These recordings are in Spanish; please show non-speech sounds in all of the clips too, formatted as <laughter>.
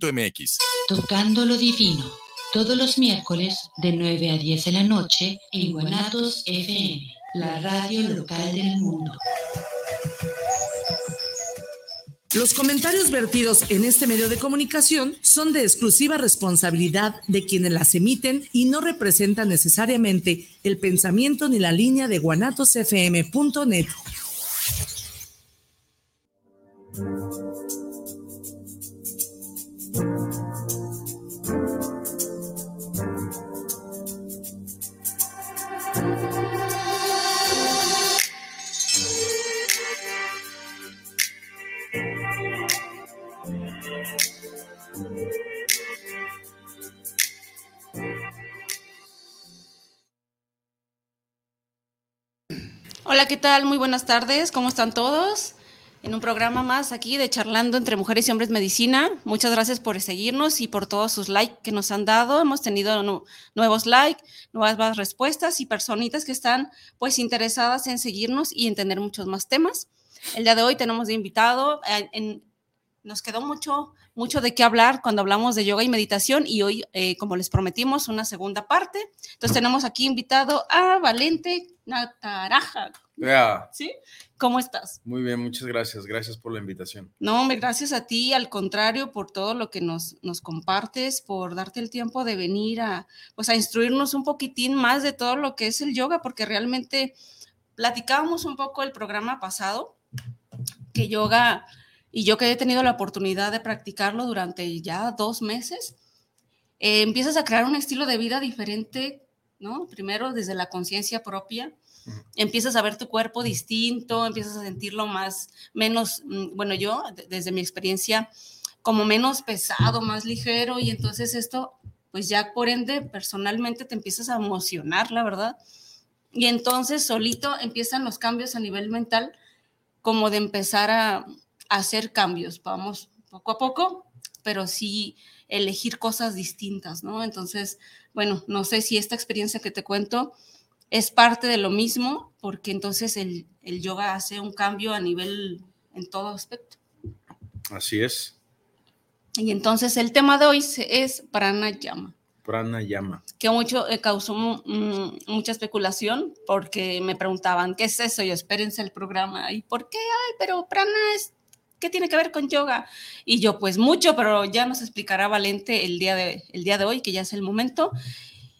MX. Tocando lo divino, todos los miércoles de 9 a 10 de la noche en Guanatos FM, la radio local del mundo. Los comentarios vertidos en este medio de comunicación son de exclusiva responsabilidad de quienes las emiten y no representan necesariamente el pensamiento ni la línea de guanatosfm.net. Hola, ¿qué tal? Muy buenas tardes. ¿Cómo están todos? En un programa más aquí de Charlando entre Mujeres y Hombres Medicina. Muchas gracias por seguirnos y por todos sus likes que nos han dado. Hemos tenido nuevos likes, nuevas respuestas y personitas que están pues interesadas en seguirnos y en tener muchos más temas. El día de hoy tenemos de invitado, eh, en, nos quedó mucho, mucho de qué hablar cuando hablamos de yoga y meditación y hoy, eh, como les prometimos, una segunda parte. Entonces tenemos aquí invitado a Valente Nataraja. ¿Sí? ¿Cómo estás? Muy bien, muchas gracias. Gracias por la invitación. No, gracias a ti, al contrario, por todo lo que nos, nos compartes, por darte el tiempo de venir a, pues, a instruirnos un poquitín más de todo lo que es el yoga, porque realmente platicábamos un poco el programa pasado, que yoga y yo que he tenido la oportunidad de practicarlo durante ya dos meses, eh, empiezas a crear un estilo de vida diferente, ¿no? Primero desde la conciencia propia, empiezas a ver tu cuerpo distinto, empiezas a sentirlo más, menos, mm, bueno, yo desde mi experiencia, como menos pesado, más ligero, y entonces esto, pues ya por ende, personalmente te empiezas a emocionar, la verdad. Y entonces solito empiezan los cambios a nivel mental, como de empezar a, hacer cambios, vamos poco a poco, pero sí elegir cosas distintas, ¿no? Entonces, bueno, no sé si esta experiencia que te cuento es parte de lo mismo, porque entonces el, yoga hace un cambio a nivel en todo aspecto. Así es. Y entonces el tema de hoy es pranayama. Pranayama. Que mucho eh, causó mucha especulación porque me preguntaban, ¿qué es eso? Y espérense el programa. ¿Y por qué? Ay, pero prana es ¿qué tiene que ver con yoga? Y yo, pues mucho, pero ya nos explicará Valente el día de, el día de hoy, que ya es el momento.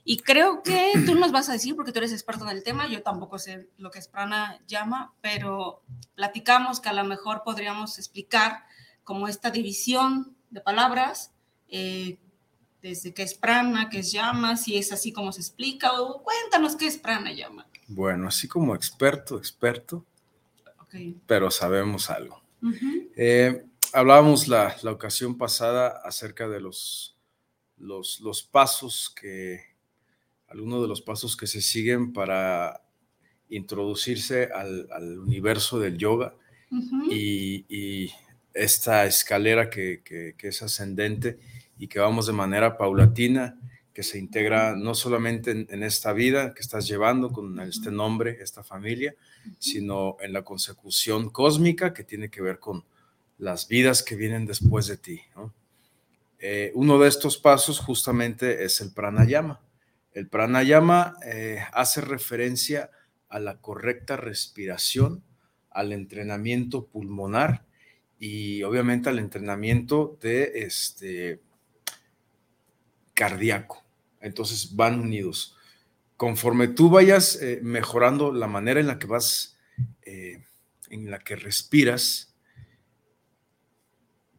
Y creo que tú nos vas a decir, porque tú eres experto en el tema, yo tampoco sé lo que es prana llama, pero platicamos que a lo mejor podríamos explicar como esta división de palabras, eh, desde qué es prana, qué es llama, si es así como se explica, o cuéntanos qué es prana llama. Bueno, así como experto, experto, pero sabemos algo. Eh, hablábamos la, ocasión pasada acerca de los, los, pasos que, algunos de los pasos que se siguen para introducirse al, universo del yoga y, esta escalera que, es ascendente y que vamos de manera paulatina, que se integra no solamente en, esta vida que estás llevando con este nombre, esta familia, sino en la consecución cósmica que tiene que ver con las vidas que vienen después de ti. Eh, uno de estos pasos justamente es el pranayama. El pranayama eh, hace referencia a la correcta respiración, al entrenamiento pulmonar y obviamente al entrenamiento de este cardíaco. Entonces van unidos conforme tú vayas eh, mejorando la manera en la que vas, eh, en la que respiras,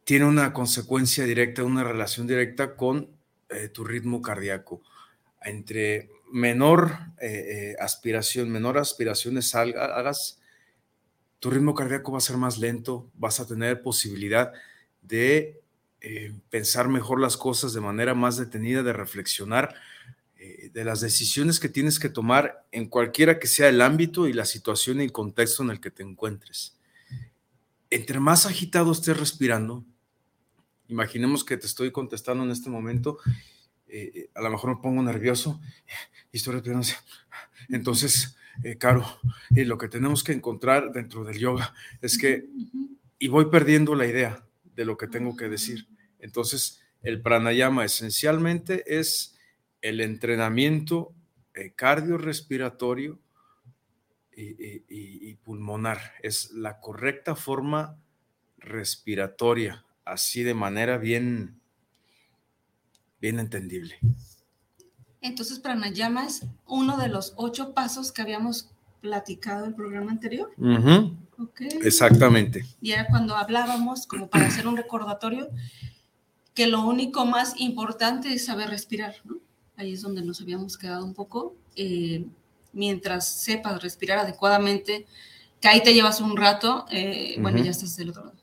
tiene una consecuencia directa, una relación directa con eh, tu ritmo cardíaco. Entre menor aspiración, menor aspiraciones hagas, tu ritmo cardíaco va a ser más lento, vas a tener posibilidad de pensar mejor las cosas de manera más detenida, de reflexionar eh, de las decisiones que tienes que tomar en cualquiera que sea el ámbito y la situación y el contexto en el que te encuentres. Entre más agitado estés respirando, imaginemos que te estoy contestando en este momento, eh, eh, a lo mejor me pongo nervioso y estoy respirando Entonces, Caro, lo que tenemos que encontrar dentro del yoga es que, y voy perdiendo la idea de lo que tengo que decir. Entonces, El pranayama esencialmente es el entrenamiento eh, cardiorrespiratorio y, y, pulmonar. Es la correcta forma respiratoria, así de manera bien, bien entendible. Entonces, pranayama es uno de los ocho pasos que habíamos platicado en el programa anterior. Exactamente. Y era cuando hablábamos, como para hacer un recordatorio, que lo único más importante es saber respirar, ¿no? Ahí es donde nos habíamos quedado un poco. Eh, mientras sepas respirar adecuadamente, que ahí te llevas un rato, eh, bueno, ya estás del otro lado.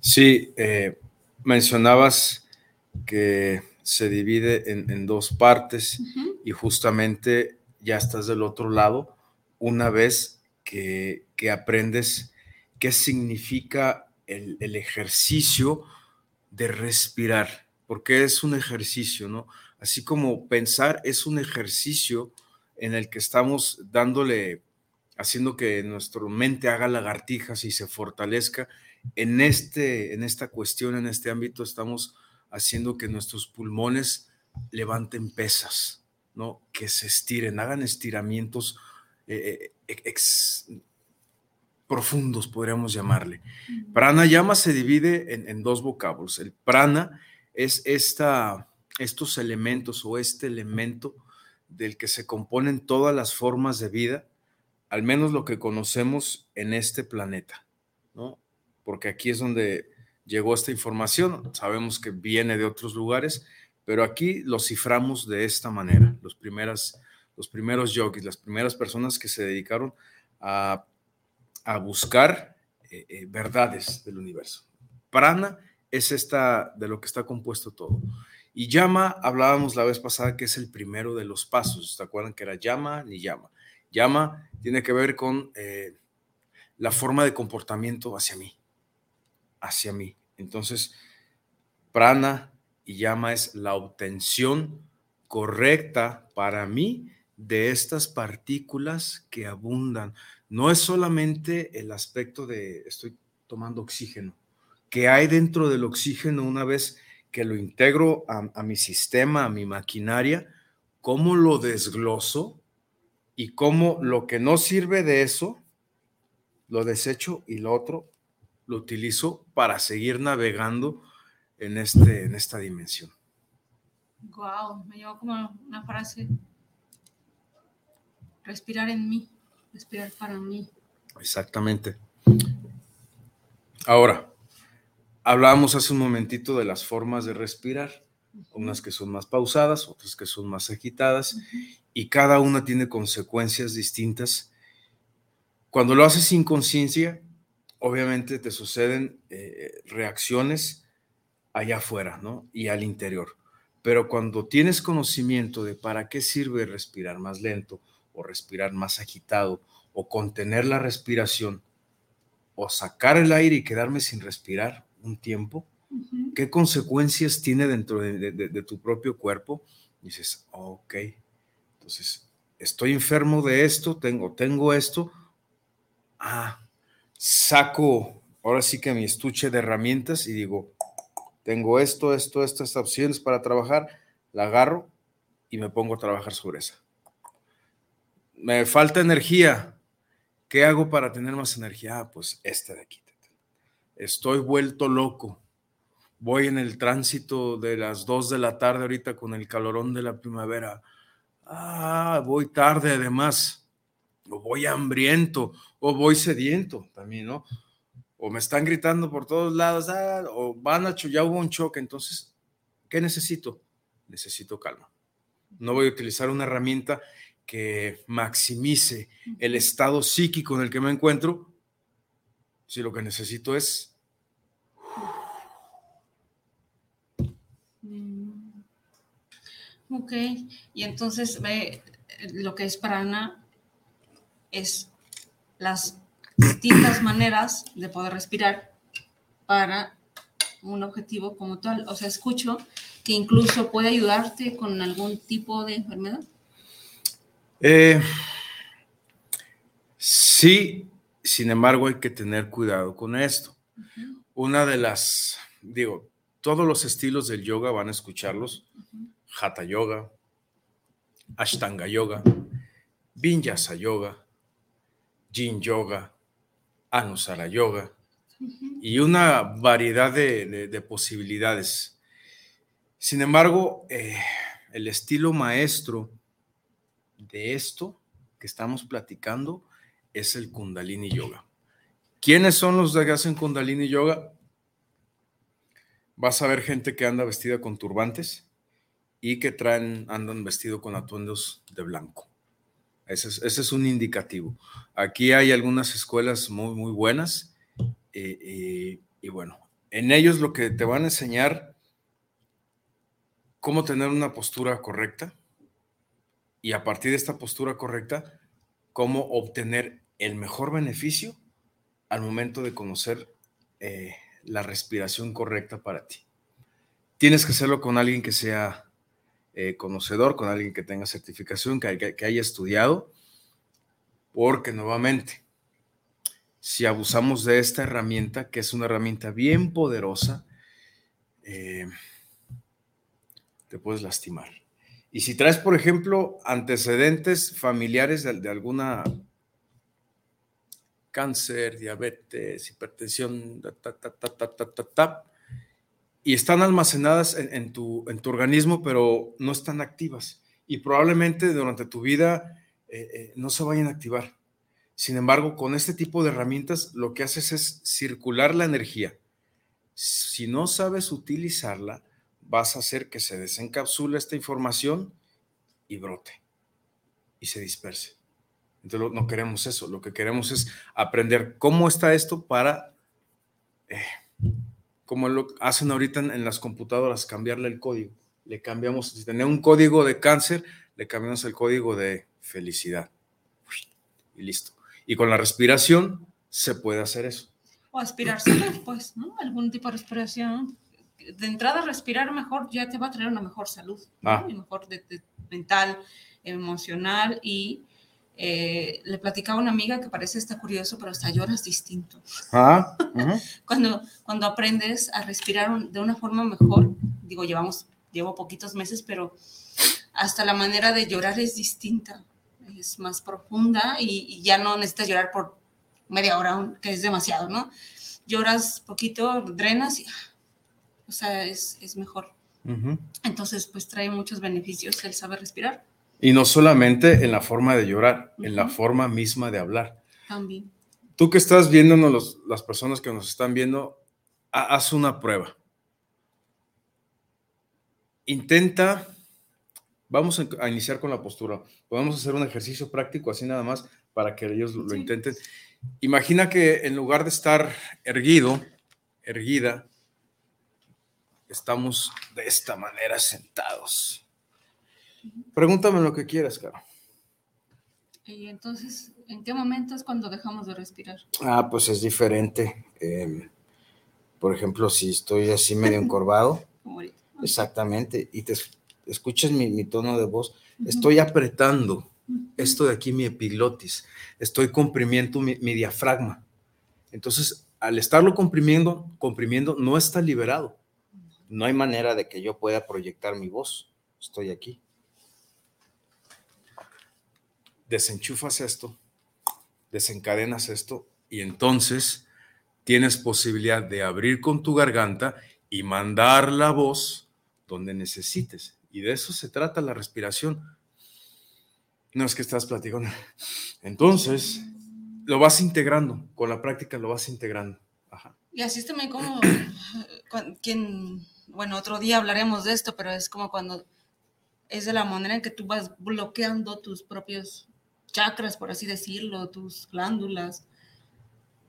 Sí, eh, mencionabas que se divide en, dos partes y justamente ya estás del otro lado una vez que, aprendes qué significa el, el, ejercicio de respirar, porque es un ejercicio, ¿no? Así como pensar es un ejercicio en el que estamos dándole, haciendo que nuestra mente haga lagartijas y se fortalezca. En, este, en esta cuestión, en este ámbito, estamos haciendo que nuestros pulmones levanten pesas, ¿no? Que se estiren, hagan estiramientos eh, eh, profundos, podríamos llamarle. Pranayama se divide en, en, dos vocablos. El prana es esta, estos elementos o este elemento del que se componen todas las formas de vida, al menos lo que conocemos en este planeta, ¿no? Porque aquí es donde llegó esta información, sabemos que viene de otros lugares, pero aquí lo ciframos de esta manera, los, primeras, los primeros yogis, las primeras personas que se dedicaron a, buscar eh, eh, verdades del universo. Prana es esta de lo que está compuesto todo. Y llama, hablábamos la vez pasada que es el primero de los pasos. ¿Se acuerdan que era llama ni llama? Llama tiene que ver con eh, la forma de comportamiento hacia mí, hacia mí. Entonces, prana y llama es la obtención correcta para mí de estas partículas que abundan. No es solamente el aspecto de estoy tomando oxígeno, que hay dentro del oxígeno una vez que lo integro a, mi sistema, a mi maquinaria, cómo lo desgloso y cómo lo que no sirve de eso, lo desecho y lo otro lo utilizo para seguir navegando en, este, en esta dimensión. Wow, me llevó como una frase. Respirar en mí, respirar para mí. Exactamente. Ahora, Hablábamos hace un momentito de las formas de respirar, unas que son más pausadas, otras que son más agitadas, y cada una tiene consecuencias distintas. Cuando lo haces sin conciencia, obviamente te suceden eh, reacciones allá afuera, ¿no? Y al interior. Pero cuando tienes conocimiento de para qué sirve respirar más lento o respirar más agitado o contener la respiración o sacar el aire y quedarme sin respirar un tiempo, qué consecuencias tiene dentro de, tu propio cuerpo. dices, ok, entonces estoy enfermo de esto, tengo, tengo esto. Ah, saco ahora sí que mi estuche de herramientas y digo, tengo esto, esto, estas opciones para trabajar, la agarro y me pongo a trabajar sobre esa. Me falta energía. ¿Qué hago para tener más energía? Ah, pues esta de aquí estoy vuelto loco. Voy en el tránsito de las 2 de la tarde ahorita con el calorón de la primavera. Ah, voy tarde además. O voy hambriento, o voy sediento también, ¿no? O me están gritando por todos lados, ah, o van a, ya hubo un choque. Entonces, ¿qué necesito? Necesito calma. No voy a utilizar una herramienta que maximice el estado psíquico en el que me encuentro, si lo que necesito es... Mm. Ok, y entonces ve lo que es prana es las distintas maneras de poder respirar para un objetivo como tal. O sea, escucho que incluso puede ayudarte con algún tipo de enfermedad. Eh, sí, sin embargo, hay que tener cuidado con esto. Una de las, digo, todos los estilos del yoga van a escucharlos. Hatha Yoga, Ashtanga Yoga, Vinyasa Yoga, Jin Yoga, Anusara Yoga y una variedad de, posibilidades. Sin embargo, eh, el estilo maestro de esto que estamos platicando es el Kundalini Yoga. ¿Quiénes son los que hacen Kundalini Yoga? Vas a ver gente que anda vestida con turbantes y que traen, andan vestido con atuendos de blanco. Ese es, un indicativo. Aquí hay algunas escuelas muy, muy buenas eh, eh, y bueno, en ellos lo que te van a enseñar cómo tener una postura correcta y a partir de esta postura correcta, cómo obtener el mejor beneficio al momento de conocer eh, la respiración correcta para ti. Tienes que hacerlo con alguien que sea eh, conocedor, con alguien que tenga certificación, que, haya estudiado, porque nuevamente, si abusamos de esta herramienta, que es una herramienta bien poderosa, eh, te puedes lastimar. Y si traes, por ejemplo, antecedentes familiares de, alguna cáncer, diabetes, hipertensión, y están almacenadas en, tu, en, tu, organismo, pero no están activas. Y probablemente durante tu vida eh, eh, no se vayan a activar. Sin embargo, con este tipo de herramientas, lo que haces es circular la energía. Si no sabes utilizarla, vas a hacer que se desencapsule esta información y brote y se disperse. Entonces no queremos eso, lo que queremos es aprender cómo está esto para, eh, como lo hacen ahorita en, las computadoras, cambiarle el código. Le cambiamos, si tenía un código de cáncer, le cambiamos el código de felicidad. Y listo. Y con la respiración se puede hacer eso. O aspirarse, <coughs> pues, ¿no? Algún tipo de respiración de entrada respirar mejor ya te va a traer una mejor salud, ah. mejor mental, emocional y eh, le platicaba a una amiga que parece está curioso, pero hasta lloras distinto. Ah, <laughs> cuando, cuando aprendes a respirar de una forma mejor, digo, llevamos, llevo poquitos meses, pero hasta la manera de llorar es distinta, es más profunda y, y ya no necesitas llorar por media hora, que es demasiado, ¿no? Lloras poquito, drenas y o sea, es, mejor. Entonces, pues trae muchos beneficios el saber respirar. Y no solamente en la forma de llorar, en la forma misma de hablar. También. Tú que estás viéndonos, las personas que nos están viendo, haz una prueba. Intenta, vamos a iniciar con la postura. Podemos hacer un ejercicio práctico así nada más para que ellos lo intenten. Imagina que en lugar de estar erguido, erguida, estamos de esta manera sentados. Pregúntame lo que quieras, Caro. Y entonces, ¿en qué momento es cuando dejamos de respirar? Ah, pues es diferente. Em, por ejemplo, si estoy así medio <laughs> encorvado, exactamente, y te escuchas mi, tono de voz, estoy apretando esto de aquí, mi epiglotis, estoy comprimiendo mi, mi diafragma. Entonces, al estarlo comprimiendo, comprimiendo, no está liberado no hay manera de que yo pueda proyectar mi voz. Estoy aquí. Desenchufas esto, desencadenas esto y entonces tienes posibilidad de abrir con tu garganta y mandar la voz donde necesites. Y de eso se trata la respiración. No es que estás platicando. Entonces, lo vas integrando, con la práctica lo vas integrando. Y así es también como quien bueno, otro día hablaremos de esto, pero es como cuando es de la manera en que tú vas bloqueando tus propios chakras, por así decirlo, tus glándulas,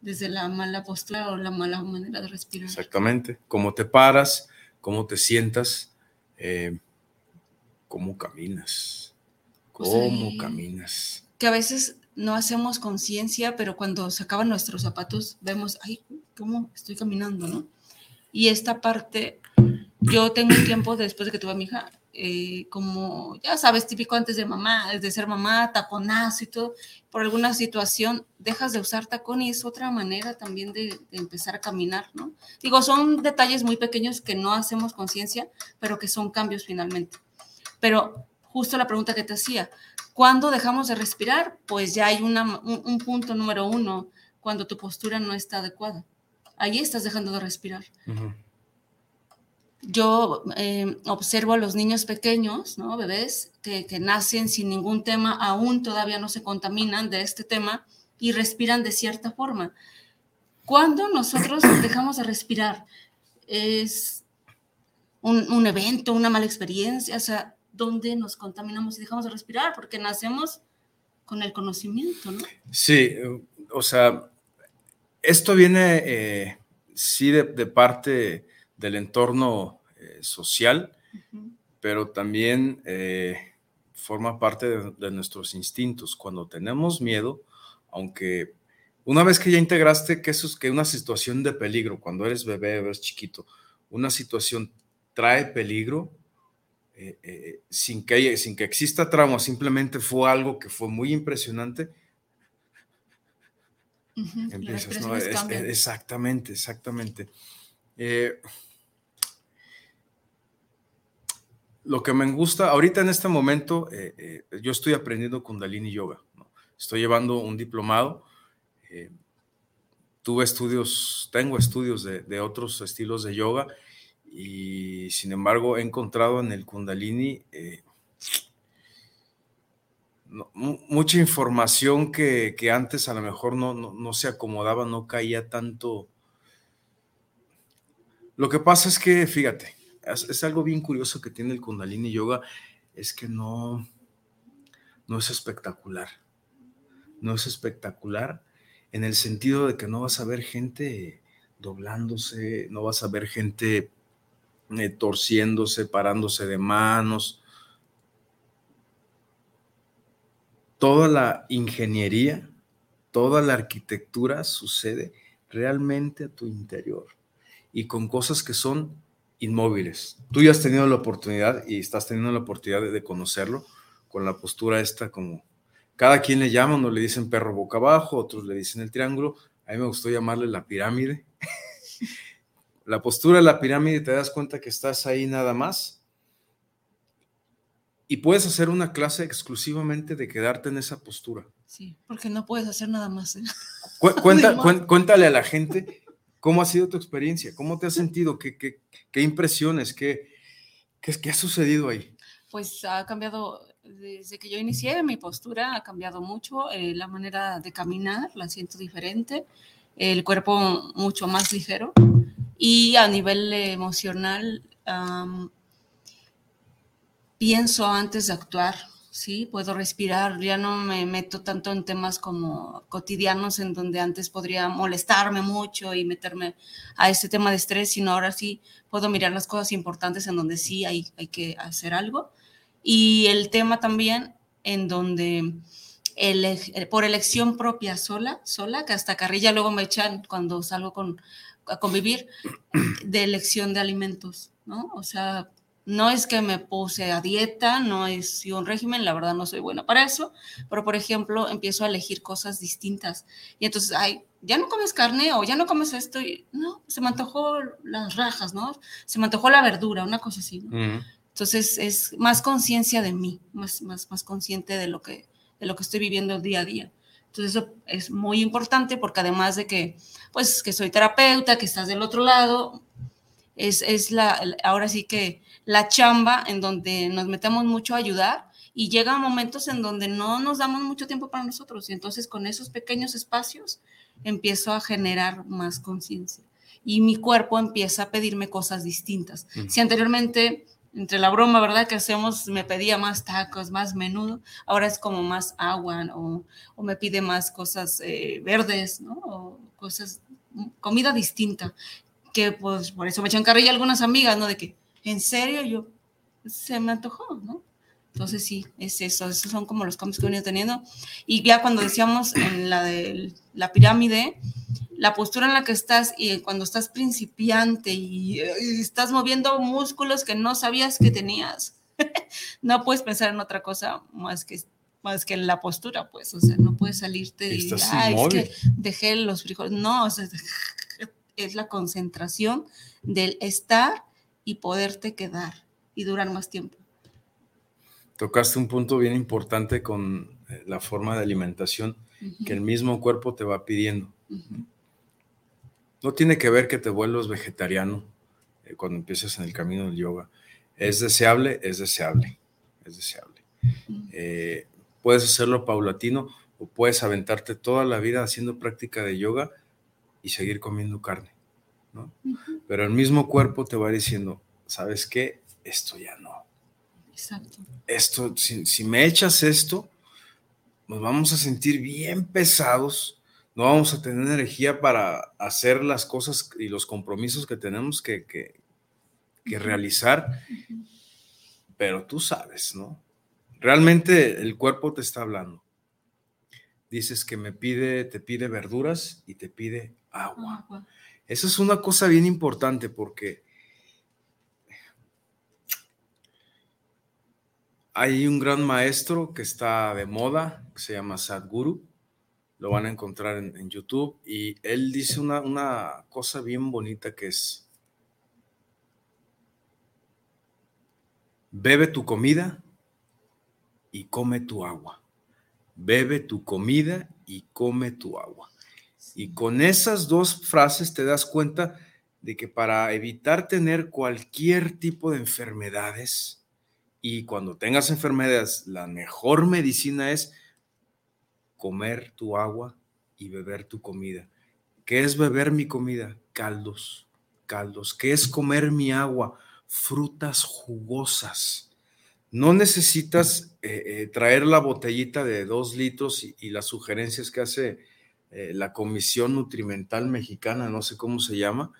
desde la mala postura o la mala manera de respirar. Exactamente, cómo te paras, cómo te sientas, eh, cómo caminas, pues cómo caminas. Que a veces no hacemos conciencia, pero cuando se acaban nuestros zapatos vemos, ay, cómo estoy caminando, ¿no? Y esta parte yo tengo un tiempo después de que tuve a mi hija, eh, como, ya sabes, típico antes de mamá, de ser mamá, taponazo y todo, por alguna situación dejas de usar tacón y es otra manera también de, empezar a caminar, ¿no? Digo, son detalles muy pequeños que no hacemos conciencia, pero que son cambios finalmente. Pero justo la pregunta que te hacía, ¿cuándo dejamos de respirar? Pues ya hay un, punto número uno, cuando tu postura no está adecuada. Ahí estás dejando de respirar. Yo eh, observo a los niños pequeños, ¿no? bebés, que, nacen sin ningún tema, aún todavía no se contaminan de este tema y respiran de cierta forma. ¿Cuándo nosotros dejamos de respirar? Es un, un, evento, una mala experiencia, o sea, donde nos contaminamos y dejamos de respirar, porque nacemos con el conocimiento, ¿no? Sí, o sea, esto viene, eh, sí, de, parte del entorno eh, social, pero también eh, forma parte de, nuestros instintos. Cuando tenemos miedo, aunque una vez que ya integraste que eso es que una situación de peligro, cuando eres bebé, eres chiquito, una situación trae peligro, eh, eh, sin, que, sin que exista trauma, simplemente fue algo que fue muy impresionante. exactamente, exactamente. Eh, lo que me gusta, ahorita en este momento, yo estoy aprendiendo Kundalini Yoga. Estoy llevando un diplomado. tuve estudios, tengo estudios de, otros estilos de yoga y sin embargo he encontrado en el kundalini eh, mucha información que, antes a lo mejor no, se acomodaba, no caía tanto. Lo que pasa es que, fíjate, es, algo bien curioso que tiene el kundalini yoga, es que no, no es espectacular. No es espectacular en el sentido de que no vas a ver gente doblándose, no vas a ver gente eh, torciéndose, parándose de manos. Toda la ingeniería, toda la arquitectura sucede realmente a tu interior y con cosas que son inmóviles. Tú ya has tenido la oportunidad y estás teniendo la oportunidad de, conocerlo con la postura esta como cada quien le llama, uno le dicen perro boca abajo, otros le dicen el triángulo, a mí me gustó llamarle la pirámide. <laughs> la postura de la pirámide te das cuenta que estás ahí nada más. Y puedes hacer una clase exclusivamente de quedarte en esa postura. Sí, porque no puedes hacer nada más. ¿eh? <laughs> cuéntale a la gente cómo ha sido tu experiencia, cómo te has sentido, qué, qué, impresiones, qué, qué, ha sucedido ahí. Pues ha cambiado, desde que yo inicié, mi postura ha cambiado mucho, eh, la manera de caminar la siento diferente, el cuerpo mucho más ligero y a nivel emocional, pienso antes de actuar, ¿sí? Puedo respirar, ya no me meto tanto en temas como cotidianos en donde antes podría molestarme mucho y meterme a este tema de estrés, sino ahora sí puedo mirar las cosas importantes en donde sí hay, hay que hacer algo. Y el tema también en donde por elección propia sola, sola, que hasta carrilla luego me echan cuando salgo con a convivir de elección de alimentos, ¿no? O sea, no es que me puse a dieta, no es un régimen, la verdad no soy buena para eso, pero por ejemplo empiezo a elegir cosas distintas y entonces, ay, ya no comes carne o ya no comes esto y no, se me antojó las rajas, ¿no? Se me antojó la verdura, una cosa así, ¿no? Entonces es más conciencia de mí, más, más, más consciente de lo, que, de lo que estoy viviendo día a día. Entonces eso es muy importante porque además de que, pues, que soy terapeuta, que estás del otro lado, es, es la, ahora sí que la chamba en donde nos metemos mucho a ayudar y llegan momentos en donde no nos damos mucho tiempo para nosotros y entonces con esos pequeños espacios empiezo a generar más conciencia y mi cuerpo empieza a pedirme cosas distintas. Si anteriormente entre la broma, ¿verdad? Que hacemos, me pedía más tacos, más menudo, ahora es como más agua o, o me pide más cosas eh, verdes, ¿no? O cosas, comida distinta, que pues por eso me echan carrilla algunas amigas, ¿no? De que, ¿en serio? Yo, se me antojó, ¿no? Entonces sí, es eso, esos son como los cambios que he venido teniendo. Y ya cuando decíamos en la de la pirámide, la postura en la que estás y cuando estás principiante y, estás moviendo músculos que no sabías que tenías, <laughs> no puedes pensar en otra cosa más que más que en la postura, pues, o sea, no puedes salirte y, ah, es que dejé los frijoles, no, o sea, es la concentración del estar y poderte quedar y durar más tiempo. Tocaste un punto bien importante con eh, la forma de alimentación que el mismo cuerpo te va pidiendo. No tiene que ver que te vuelvas vegetariano eh, cuando empiezas en el camino del yoga. Es deseable, es deseable, es deseable. Eh, puedes hacerlo paulatino o puedes aventarte toda la vida haciendo práctica de yoga y seguir comiendo carne, ¿no? Pero el mismo cuerpo te va diciendo, ¿sabes qué? Esto ya no. Exacto. Esto, si, me echas esto, nos vamos a sentir bien pesados, no vamos a tener energía para hacer las cosas y los compromisos que tenemos que, que, realizar, pero tú sabes, ¿no? Realmente el cuerpo te está hablando. Dices que me pide, te pide verduras y te pide agua. agua. Eso es una cosa bien importante porque hay un gran maestro que está de moda, que se llama Sadhguru. Lo van a encontrar en, YouTube. Y él dice una, una cosa bien bonita que es, bebe tu comida y come tu agua. Bebe tu comida y come tu agua. Y con esas dos frases te das cuenta de que para evitar tener cualquier tipo de enfermedades, y cuando tengas enfermedades, la mejor medicina es comer tu agua y beber tu comida. ¿Qué es beber mi comida? Caldos, caldos. ¿Qué es comer mi agua? Frutas jugosas. No necesitas eh, eh, traer la botellita de dos litros y las sugerencias que hace eh, la Comisión Nutrimental Mexicana, no sé cómo se llama,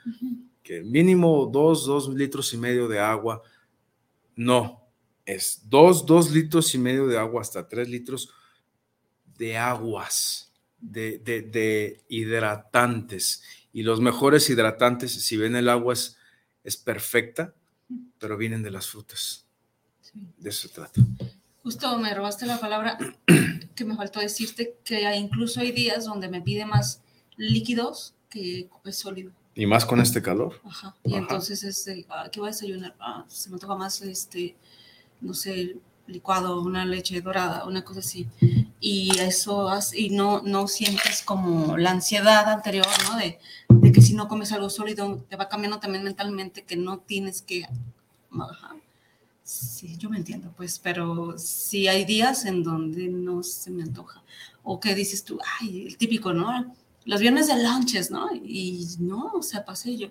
que mínimo dos, dos litros y medio de agua. No, es dos, dos litros y medio de agua hasta tres litros de aguas, de, de, hidratantes. Y los mejores hidratantes, si ven el agua es, es perfecta, pero vienen de las frutas. De eso se trata. Justo me robaste la palabra <clears throat> que me faltó decirte que incluso hay días donde me pide más líquidos que es sólido. Y más con este calor. Ajá. Y entonces, este, ¿qué voy a desayunar? Ah, se me toca más, este, no sé, licuado, una leche dorada, una cosa así. Y eso, y no, no sientes como la ansiedad anterior, ¿no? De, de que si no comes algo sólido, te va cambiando también mentalmente que no tienes que Sí, yo me entiendo, pues, pero sí hay días en donde no se me antoja. O que dices tú, ay, el típico, ¿no? Los viernes de lunches, ¿no? Y no, o sea, pasé yo,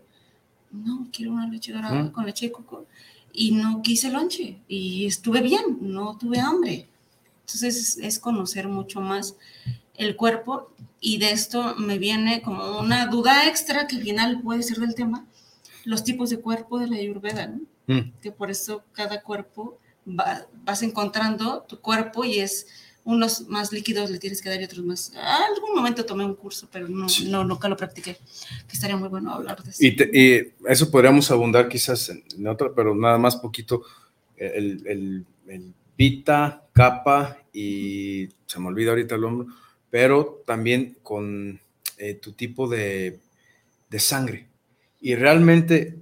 no, quiero una leche dorada con leche de coco. Y no quise lonche. Y estuve bien, no tuve hambre. Entonces es conocer mucho más el cuerpo. Y de esto me viene como una duda extra que al final puede ser del tema, los tipos de cuerpo de la ayurveda, ¿no? Mm. que por eso cada cuerpo vas encontrando tu cuerpo y es unos más líquidos le tienes que dar y otros más. algún momento tomé un curso, pero no, no nunca lo practiqué, que estaría muy bueno hablar de eso. Y, eso podríamos abundar quizás en, otra, pero nada más poquito, el, el, el pita, capa y se me olvida ahorita el hombro, pero también con eh, tu tipo de, de sangre. Y realmente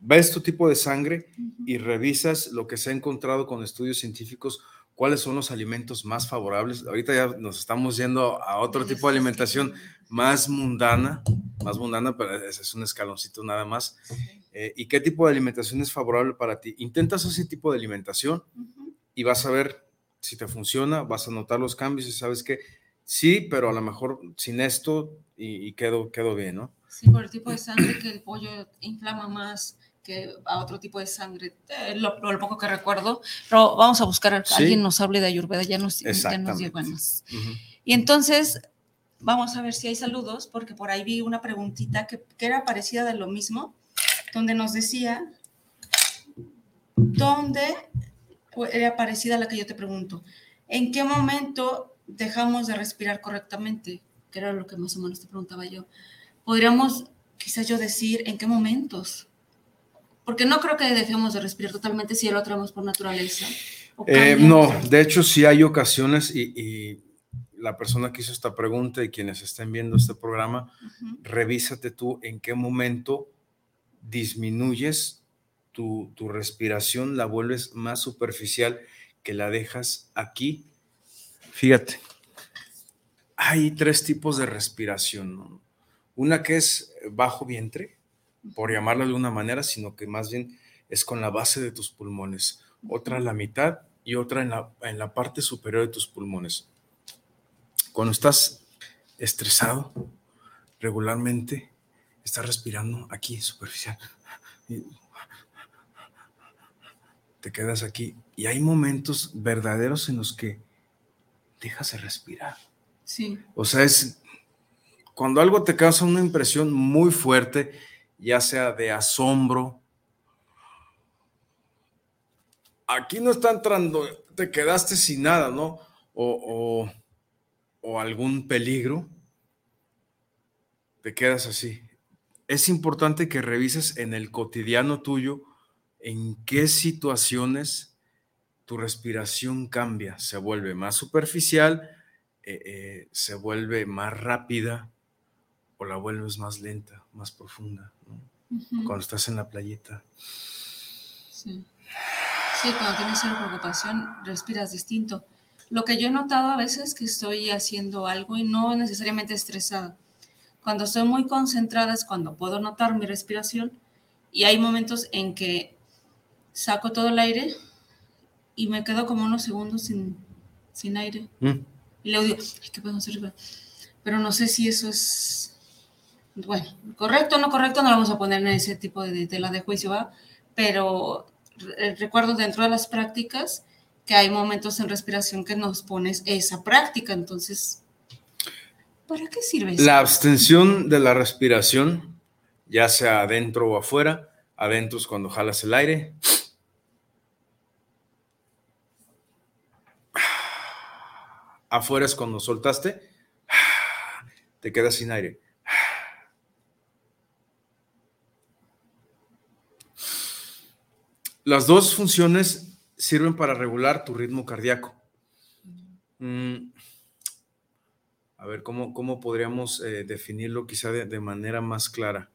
ves tu tipo de sangre y revisas lo que se ha encontrado con estudios científicos, cuáles son los alimentos más favorables. Ahorita ya nos estamos yendo a otro tipo de alimentación más mundana, más mundana, pero es un escaloncito nada más. Eh, ¿Y qué tipo de alimentación es favorable para ti? Intentas ese tipo de alimentación y vas a ver si te funciona, vas a notar los cambios y sabes que sí, pero a lo mejor sin esto y, quedo, quedo bien, ¿no? Sí, por el tipo de sangre que el pollo inflama más, a otro tipo de sangre, eh, lo, poco que recuerdo, pero vamos a buscar a alguien nos hable de Ayurveda, ya nos, ya nos dio buenas. Y entonces, vamos a ver si hay saludos, porque por ahí vi una preguntita que, que era parecida de lo mismo, donde nos decía, ¿dónde era parecida a la que yo te pregunto? ¿En qué momento dejamos de respirar correctamente? Que era lo que más o menos te preguntaba yo. Podríamos quizás yo decir en qué momentos Porque no creo que dejemos de respirar totalmente si ya lo traemos por naturaleza. Eh, no, de hecho sí hay ocasiones y, la persona que hizo esta pregunta y quienes estén viendo este programa, revísate tú en qué momento disminuyes tu, tu, respiración, la vuelves más superficial, que la dejas aquí. Fíjate, hay tres tipos de respiración. Una que es bajo vientre, por llamarlo de una manera, sino que más bien es con la base de tus pulmones. Otra en la mitad y otra en la, en la parte superior de tus pulmones. Cuando estás estresado regularmente, estás respirando aquí, superficial. Te quedas aquí. Y hay momentos verdaderos en los que dejas de respirar. Sí. O sea, es cuando algo te causa una impresión muy fuerte, ya sea de asombro, aquí no está entrando, te quedaste sin nada, ¿no? O, o, algún peligro, te quedas así. Es importante que revises en el cotidiano tuyo en qué situaciones tu respiración cambia, se vuelve más superficial, eh, eh, se vuelve más rápida, o la vuelves más lenta, más profunda, Cuando estás en la playita. Sí. sí, cuando tienes una preocupación, respiras distinto. Lo que yo he notado a veces es que estoy haciendo algo y no necesariamente estresada. Cuando estoy muy concentrada es cuando puedo notar mi respiración y hay momentos en que saco todo el aire y me quedo como unos segundos sin, sin aire. Mm. Y luego digo, ¿qué podemos hacer? Pero no sé si eso es bueno, correcto o no correcto, no lo vamos a poner en ese tipo de tela de juicio, ¿va? Pero recuerdo dentro de las prácticas que hay momentos en respiración que nos pones esa práctica, entonces, ¿para qué sirve eso? La abstención de la respiración, ya sea adentro o afuera, adentro es cuando jalas el aire. Afuera es cuando soltaste, te quedas sin aire. Las dos funciones sirven para regular tu ritmo cardíaco. Mm, a ver, ¿cómo, cómo podríamos eh, definirlo quizá de, manera más clara?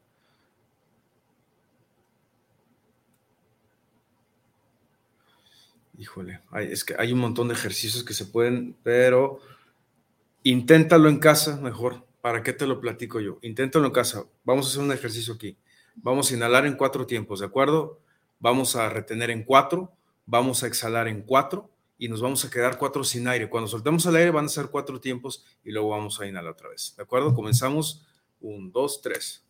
Híjole, es que hay un montón de ejercicios que se pueden, pero inténtalo en casa mejor. ¿Para qué te lo platico yo? Inténtalo en casa. Vamos a hacer un ejercicio aquí. Vamos a inhalar en cuatro tiempos, ¿de acuerdo? Vamos a retener en cuatro, vamos a exhalar en cuatro y nos vamos a quedar cuatro sin aire. Cuando soltemos el aire van a ser cuatro tiempos y luego vamos a inhalar otra vez. ¿De acuerdo? Comenzamos. Un, dos, tres.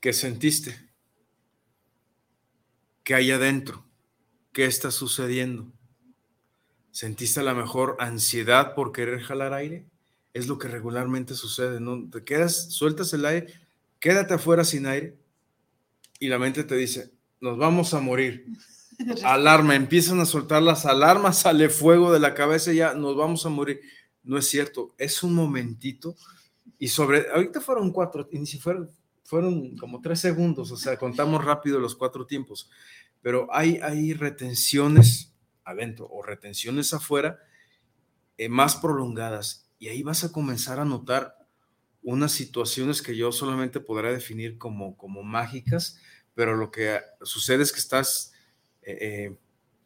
¿Qué sentiste? ¿Qué hay adentro? ¿Qué está sucediendo? ¿Sentiste a lo mejor ansiedad por querer jalar aire? Es lo que regularmente sucede, ¿no? Te quedas, sueltas el aire, quédate afuera sin aire y la mente te dice, nos vamos a morir. <laughs> Alarma, empiezan a soltar las alarmas, <laughs> sale fuego de la cabeza y ya nos vamos a morir. No es cierto, es un momentito y sobre, ahorita fueron cuatro, y ni si fueron, fueron como tres segundos, o sea, contamos rápido los cuatro tiempos, pero hay, hay retenciones adentro o retenciones afuera eh, más prolongadas y ahí vas a comenzar a notar unas situaciones que yo solamente podré definir como, como mágicas, pero lo que sucede es que estás eh, eh,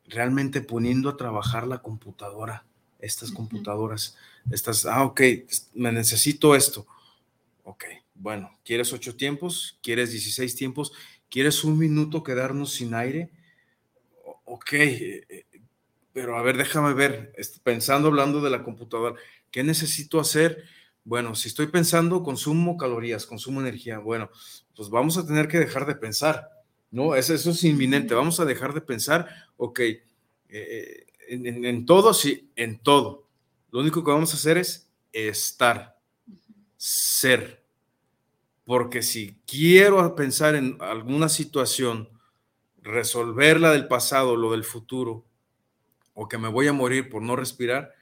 realmente poniendo a trabajar la computadora, estas computadoras, estás, ah, ok, me necesito esto, ok, bueno, ¿quieres ocho tiempos? ¿Quieres 16 tiempos? ¿Quieres un minuto quedarnos sin aire? Ok, eh, eh, pero a ver, déjame ver, pensando, hablando de la computadora, ¿qué necesito hacer? Bueno, si estoy pensando, consumo calorías, consumo energía. Bueno, pues vamos a tener que dejar de pensar, ¿no? Eso, es inminente, vamos a dejar de pensar, ok, eh, en, en todo, sí, en todo. Lo único que vamos a hacer es estar, ser porque si quiero pensar en alguna situación, resolverla del pasado, lo del futuro, o que me voy a morir por no respirar,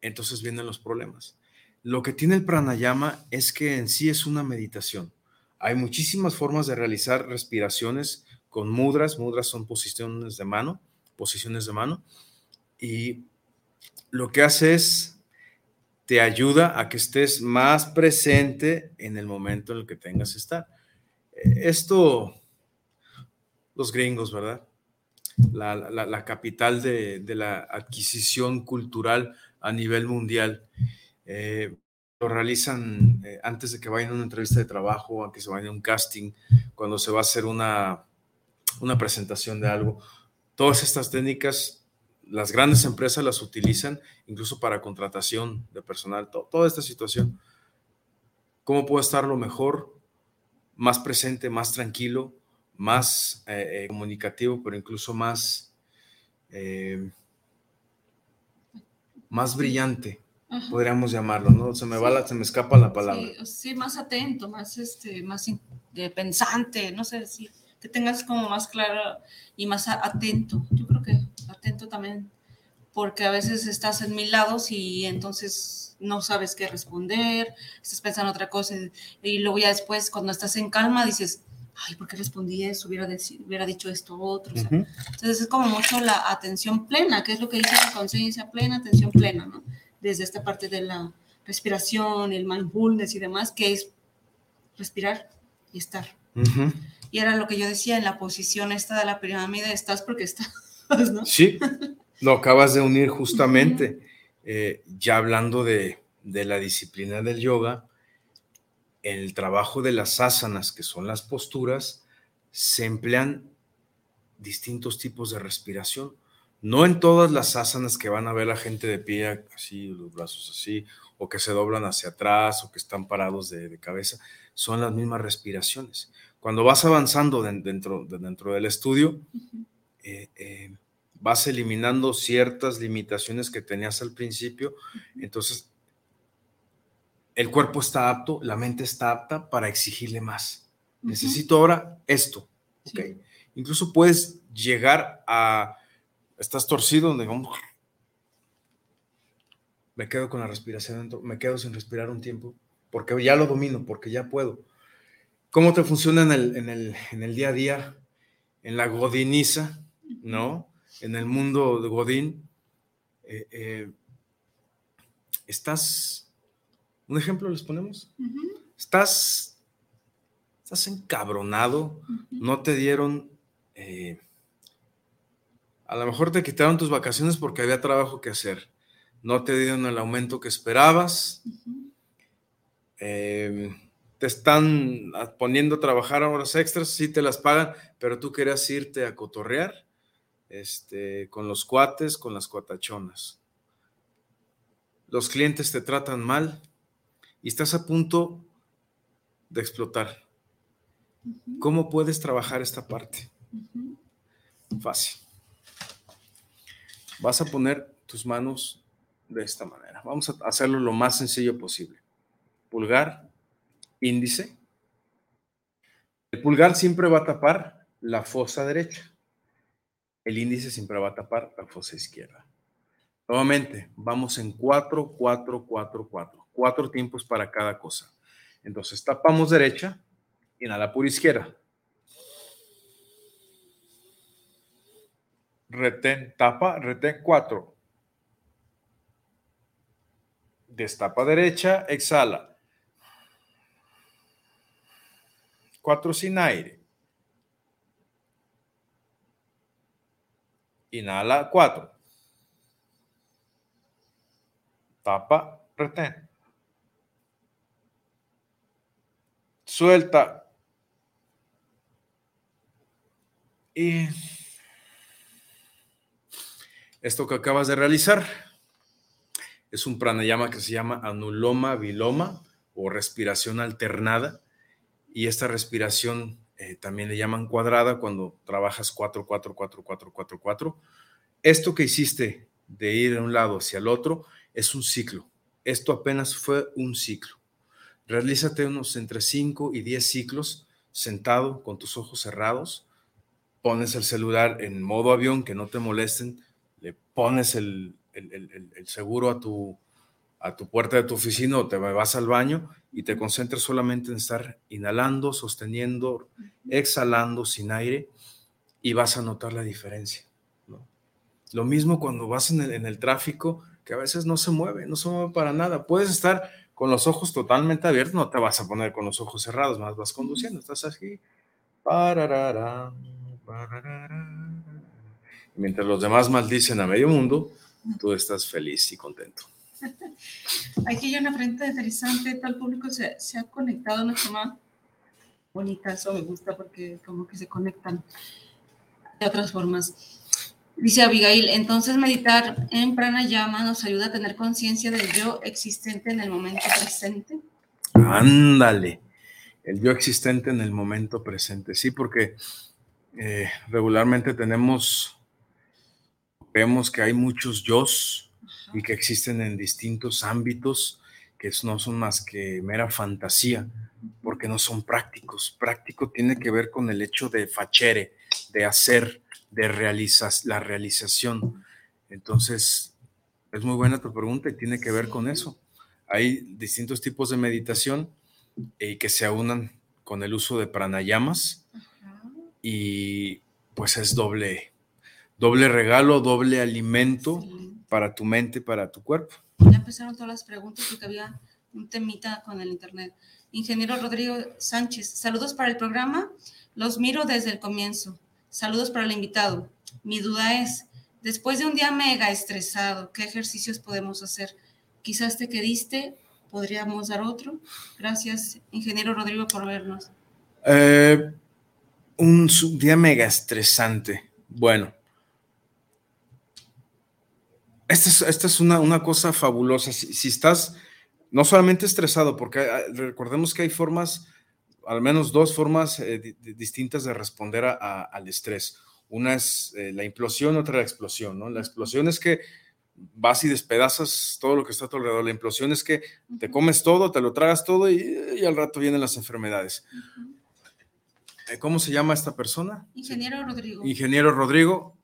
entonces vienen los problemas. Lo que tiene el pranayama es que en sí es una meditación. Hay muchísimas formas de realizar respiraciones con mudras. Mudras son posiciones de mano, posiciones de mano. Y lo que hace es, te ayuda a que estés más presente en el momento en el que tengas que estar. Esto, los gringos, ¿verdad? La, capital de, de la adquisición cultural a nivel mundial. Eh, lo realizan eh, antes de que vayan a una entrevista de trabajo, a que se vayan a un casting, cuando se va a hacer una, una presentación de algo. Todas estas técnicas, las grandes empresas las utilizan incluso para contratación de personal, toda esta situación. ¿Cómo puedo estar lo mejor, más presente, más tranquilo, más eh, comunicativo, pero incluso más, más brillante? podríamos llamarlo, ¿no? Se me va la, se me escapa la palabra. Sí, más atento, más este, más pensante, no sé si que tengas como más claro y más atento. Yo creo que atento también, porque a veces estás en mil lados y entonces no sabes qué responder, estás pensando otra cosa y luego ya después cuando estás en calma dices, ay, ¿por qué respondí eso? Hubiera, hubiera dicho esto otro. Entonces es como mucho la atención plena, que es lo que dice la conciencia plena, atención plena, ¿no? desde esta parte de la respiración, el mindfulness y demás, que es respirar y estar. Y era lo que yo decía en la posición esta de la pirámide, estás porque estás, ¿no? Sí, <laughs> lo acabas de unir justamente. Eh, ya hablando de, de, la disciplina del yoga, el trabajo de las asanas, que son las posturas, se emplean distintos tipos de respiración. No en todas las asanas que van a ver la gente de pie, así, los brazos así, o que se doblan hacia atrás, o que están parados de, cabeza, son las mismas respiraciones. Cuando vas avanzando dentro, dentro del estudio, eh, eh, vas eliminando ciertas limitaciones que tenías al principio, entonces el cuerpo está apto, la mente está apta para exigirle más. Necesito ahora esto. Incluso puedes llegar a estás torcido, donde me quedo con la respiración dentro, me quedo sin respirar un tiempo, porque ya lo domino, porque ya puedo. ¿Cómo te funciona en el, en el, en el día a día, en la godiniza, ¿no? En el mundo de Godín. Eh, eh, estás, un ejemplo les ponemos, estás, estás encabronado, no te dieron... Eh, a lo mejor te quitaron tus vacaciones porque había trabajo que hacer. No te dieron el aumento que esperabas. Em, te están poniendo a trabajar horas extras, sí te las pagan, pero tú querías irte a cotorrear este, con los cuates, con las cuatachonas. Los clientes te tratan mal y estás a punto de explotar. ¿Cómo puedes trabajar esta parte? Fácil vas a poner tus manos de esta manera. Vamos a hacerlo lo más sencillo posible. Pulgar, índice. El pulgar siempre va a tapar la fosa derecha. El índice siempre va a tapar la fosa izquierda. Nuevamente, vamos en 4, 4, 4, 4. Cuatro tiempos para cada cosa. Entonces, tapamos derecha, inhala por izquierda. retén, tapa, retén 4. Destapa derecha, exhala. 4 sin aire. Inhala 4. Tapa, retén. Suelta. Y esto que acabas de realizar es un pranayama que se llama anuloma viloma o respiración alternada. Y esta respiración eh, también le llaman cuadrada cuando trabajas 4, 4, 4, 4, 4, 4. Esto que hiciste de ir de un lado hacia el otro es un ciclo. Esto apenas fue un ciclo. realízate unos entre 5 y 10 ciclos sentado con tus ojos cerrados, pones el celular en modo avión, que no te molesten, le pones el, seguro a tu, a tu puerta de tu oficina o te vas al baño y te concentras solamente en estar inhalando, sosteniendo, exhalando sin aire y vas a notar la diferencia. Lo mismo cuando vas en el, en el tráfico, que a veces no se mueve, no se mueve para nada. Puedes estar con los ojos totalmente abiertos, no te vas a poner con los ojos cerrados, más vas conduciendo, estás así. Mientras los demás maldicen a medio mundo, tú estás feliz y contento. <laughs> Aquí hay una pregunta interesante, el público se, ha conectado, una forma bonita, eso me gusta porque como que se conectan de otras formas. Dice Abigail, entonces meditar en pranayama nos ayuda a tener conciencia del yo existente en el momento presente. Ándale, el yo existente en el momento presente, sí, porque eh, regularmente tenemos, vemos que hay muchos yo y que existen en distintos ámbitos que no son más que mera fantasía, porque no son prácticos. Práctico tiene que ver con el hecho de fachere, de hacer, de realizas, la realización. Entonces, es muy buena tu pregunta y tiene que ver con eso. Hay distintos tipos de meditación y que se aunan con el uso de pranayamas y pues es doble, doble regalo, doble alimento para tu mente, para tu cuerpo. Ya empezaron todas las preguntas porque había un temita con el internet. Ingeniero Rodrigo Sánchez, saludos para el programa. Los miro desde el comienzo. Saludos para el invitado. Mi duda es, después de un día mega estresado, ¿qué ejercicios podemos hacer? Quizás te quediste, podríamos dar otro. Gracias, ingeniero Rodrigo, por vernos. Eh, un día mega estresante. Bueno, esta es, una, cosa fabulosa. Si, estás no solamente estresado, porque ah, recordemos que hay formas al menos dos formas eh, distintas de responder al estrés. Una es eh, la implosión, otra la explosión, ¿no? La explosión es que vas y despedazas todo lo que está a tu alrededor. La implosión es que te comes todo, te lo tragas todo y, al rato vienen las enfermedades. Eh, ¿Cómo se llama esta persona? Ingeniero Rodrigo. Ingeniero Rodrigo,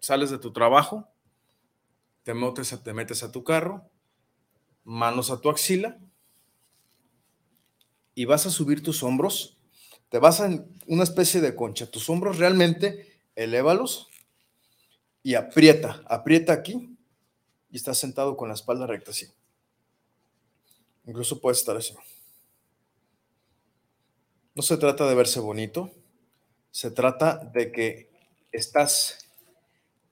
sales de tu trabajo, te metes, te metes a tu carro, manos a tu axila y vas a subir tus hombros, te vas a una especie de concha, tus hombros realmente elévalos y aprieta, aprieta aquí y estás sentado con la espalda recta así. Incluso puedes estar así. No se trata de verse bonito, se trata de que estás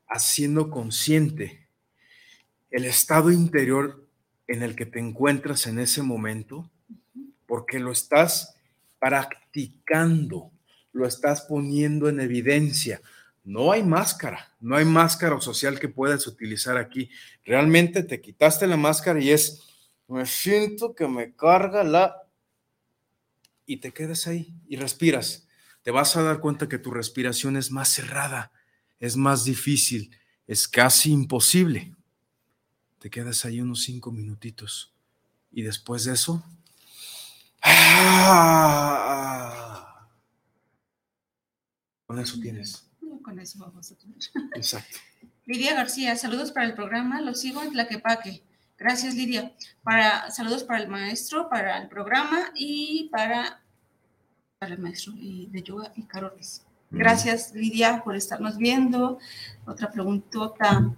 haciendo consciente el estado interior en el que te encuentras en ese momento porque lo estás practicando, lo estás poniendo en evidencia. No hay máscara, no hay máscara social que puedas utilizar aquí. Realmente te quitaste la máscara y es, me siento que me carga la... Y te quedas ahí y respiras. Te vas a dar cuenta que tu respiración es más cerrada, es más difícil, es casi imposible. Te quedas ahí unos cinco minutitos y después de eso Ah. Con eso tienes. Con eso vamos a tener. Exacto. <laughs> Lidia García, saludos para el programa. Lo sigo en Tlaquepaque. Gracias, Lidia. Para, saludos para el maestro, para el programa y para, para el maestro de yoga y Carolis. Gracias, Lidia, por estarnos viendo. Otra preguntota.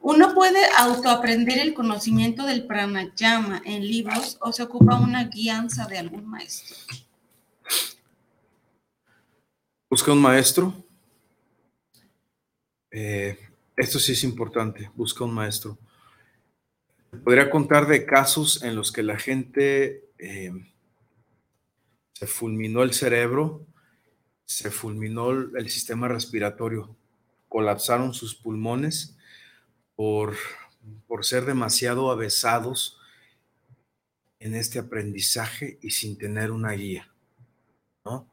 ¿Uno puede autoaprender el conocimiento del pranayama en libros o se ocupa una guianza de algún maestro? Busca un maestro. Eh, esto sí es importante, busca un maestro. Podría contar de casos en los que la gente eh, se fulminó el cerebro, se fulminó el sistema respiratorio, colapsaron sus pulmones por, por ser demasiado avesados en este aprendizaje y sin tener una guía. ¿no?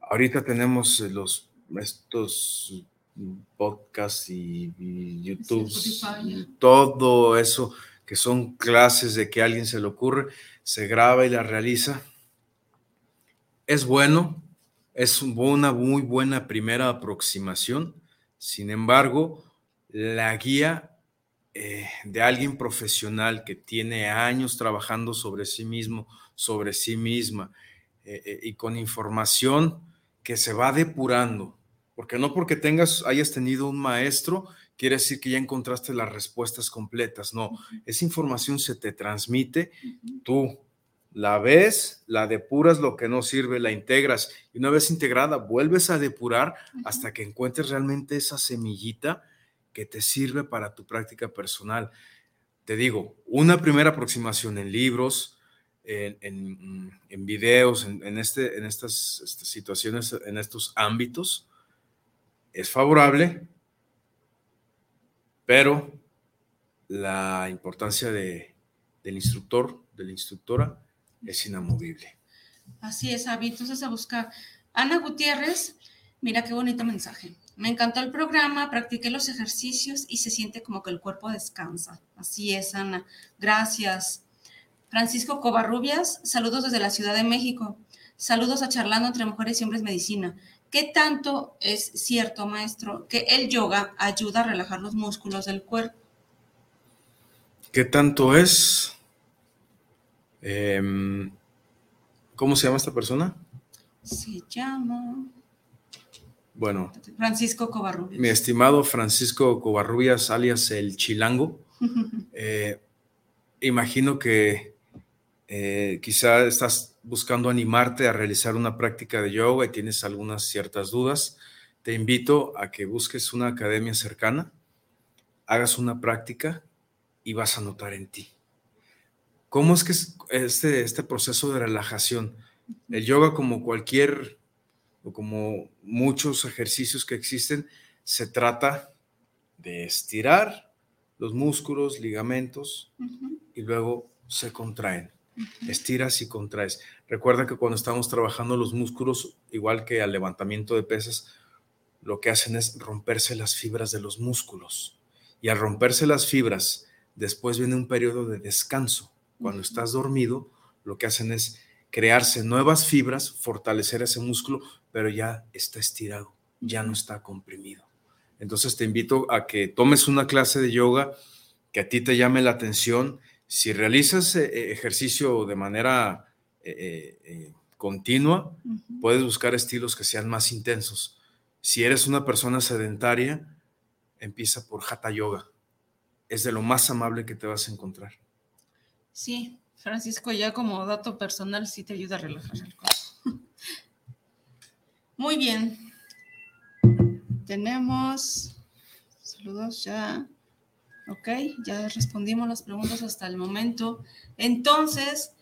Ahorita tenemos los, estos podcasts y, YouTube, todo eso que son clases de que a alguien se le ocurre, se graba y la realiza. Es bueno, es una muy buena primera aproximación. Sin embargo, la guía eh, de alguien profesional que tiene años trabajando sobre sí mismo, sobre sí misma eh, eh, y con información que se va depurando, porque no porque tengas, hayas tenido un maestro, quiere decir que ya encontraste las respuestas completas, no, esa información se te transmite, tú la ves, la depuras lo que no sirve, la integras y una vez integrada vuelves a depurar hasta que encuentres realmente esa semillita que te sirve para tu práctica personal. Te digo, una primera aproximación en libros, en, videos, en, este, en estas, estas, situaciones, en estos ámbitos, es favorable, pero la importancia de, del instructor, de la instructora, es inamovible. Así es, Avi. Entonces a buscar. Ana Gutiérrez, mira qué bonito mensaje. Me encantó el programa, practiqué los ejercicios y se siente como que el cuerpo descansa. Así es, Ana. Gracias. Francisco Covarrubias, saludos desde la Ciudad de México. Saludos a Charlando entre Mujeres y Hombres Medicina. ¿Qué tanto es cierto, maestro, que el yoga ayuda a relajar los músculos del cuerpo? ¿Qué tanto es? Em, ¿Cómo se llama esta persona? Se llama... Bueno. Francisco Covarrubias. Mi estimado Francisco Covarrubias, alias el Chilango. <laughs> Eh, imagino que eh, quizá estás buscando animarte a realizar una práctica de yoga y tienes algunas ciertas dudas. Te invito a que busques una academia cercana, hagas una práctica y vas a notar en ti. ¿Cómo es que este, este proceso de relajación? El yoga, como cualquier o como muchos ejercicios que existen, se trata de estirar los músculos, ligamentos y luego se contraen. Estiras y contraes. Recuerda que cuando estamos trabajando los músculos, igual que al levantamiento de pesas, lo que hacen es romperse las fibras de los músculos. Y al romperse las fibras, después viene un periodo de descanso. Cuando estás dormido, lo que hacen es crearse nuevas fibras, fortalecer ese músculo, pero ya está estirado, ya no está comprimido. Entonces te invito a que tomes una clase de yoga que a ti te llame la atención. Si realizas eh, eh, ejercicio de manera eh, continua, puedes buscar estilos que sean más intensos. Si eres una persona sedentaria, empieza por Hatha Yoga. Es de lo más amable que te vas a encontrar. Sí, Francisco, ya como dato personal, sí te ayuda a relajar el cuerpo. <laughs> Muy bien. Tenemos saludos ya. Ok, ya respondimos las preguntas hasta el momento. Entonces,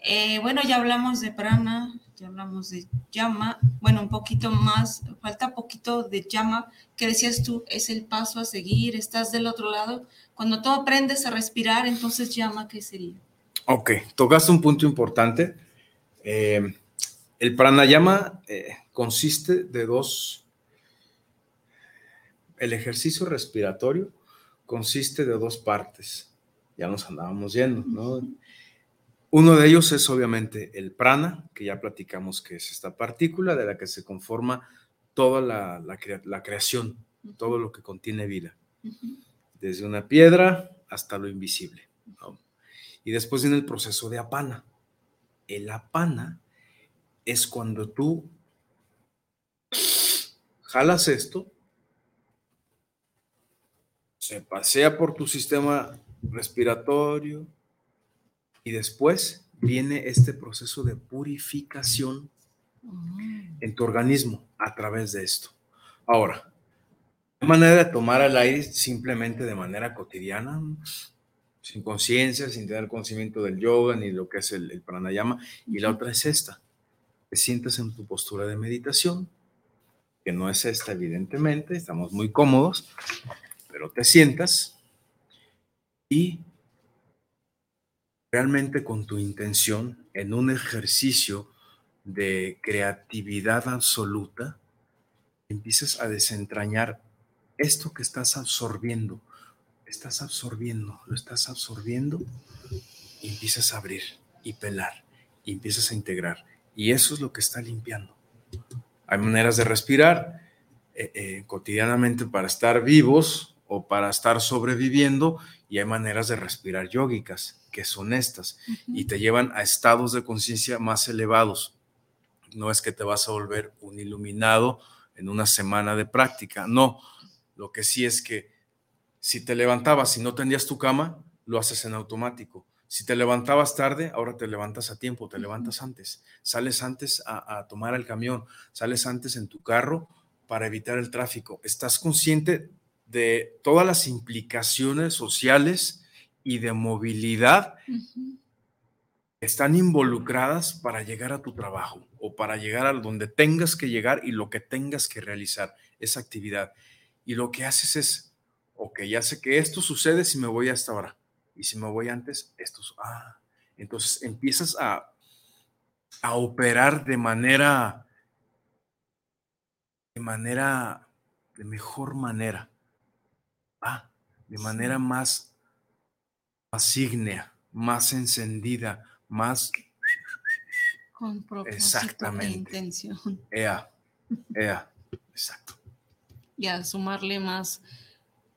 eh, bueno, ya hablamos de prana, ya hablamos de llama. Bueno, un poquito más, falta poquito de llama. ¿Qué decías tú? Es el paso a seguir, estás del otro lado. Cuando tú aprendes a respirar, entonces llama, ¿qué sería? Ok, tocaste un punto importante. Eh, el pranayama eh, consiste de dos. El ejercicio respiratorio consiste de dos partes. Ya nos andábamos yendo, ¿no? Uno de ellos es obviamente el prana, que ya platicamos que es esta partícula de la que se conforma toda la, creación, todo lo que contiene vida, desde una piedra hasta lo invisible. ¿no? Y después viene el proceso de apana. El apana es cuando tú jalas esto, se pasea por tu sistema respiratorio y después viene este proceso de purificación mm. en tu organismo a través de esto. Ahora, manera de tomar el aire simplemente de manera cotidiana, sin conciencia, sin tener conocimiento del yoga ni lo que es el, pranayama. Y la otra es esta, te sientas en tu postura de meditación, que no es esta evidentemente, estamos muy cómodos, pero te sientas y realmente con tu intención en un ejercicio de creatividad absoluta, empiezas a desentrañar esto que estás absorbiendo, estás absorbiendo, lo estás absorbiendo y empiezas a abrir y pelar y empiezas a integrar. Y eso es lo que está limpiando. Hay maneras de respirar eh, eh, cotidianamente para estar vivos o para estar sobreviviendo y hay maneras de respirar yógicas que son estas y te llevan a estados de conciencia más elevados. No es que te vas a volver un iluminado en una semana de práctica, no. Lo que sí es que si te levantabas y no tendías tu cama, lo haces en automático. Si te levantabas tarde, ahora te levantas a tiempo, te levantas antes. Sales antes a, tomar el camión, sales antes en tu carro para evitar el tráfico. Estás consciente de todas las implicaciones sociales y de movilidad que están involucradas para llegar a tu trabajo o para llegar a donde tengas que llegar y lo que tengas que realizar, esa actividad. Y lo que haces es, ok, ya sé que esto sucede si me voy hasta ahora y si me voy antes, esto, ah, entonces empiezas a, a operar de manera, de manera, de mejor manera, ah, de manera más, más ígnea, más encendida, más... Con propósito e Exactamente. intención. Ea, ea, exacto. Y a sumarle más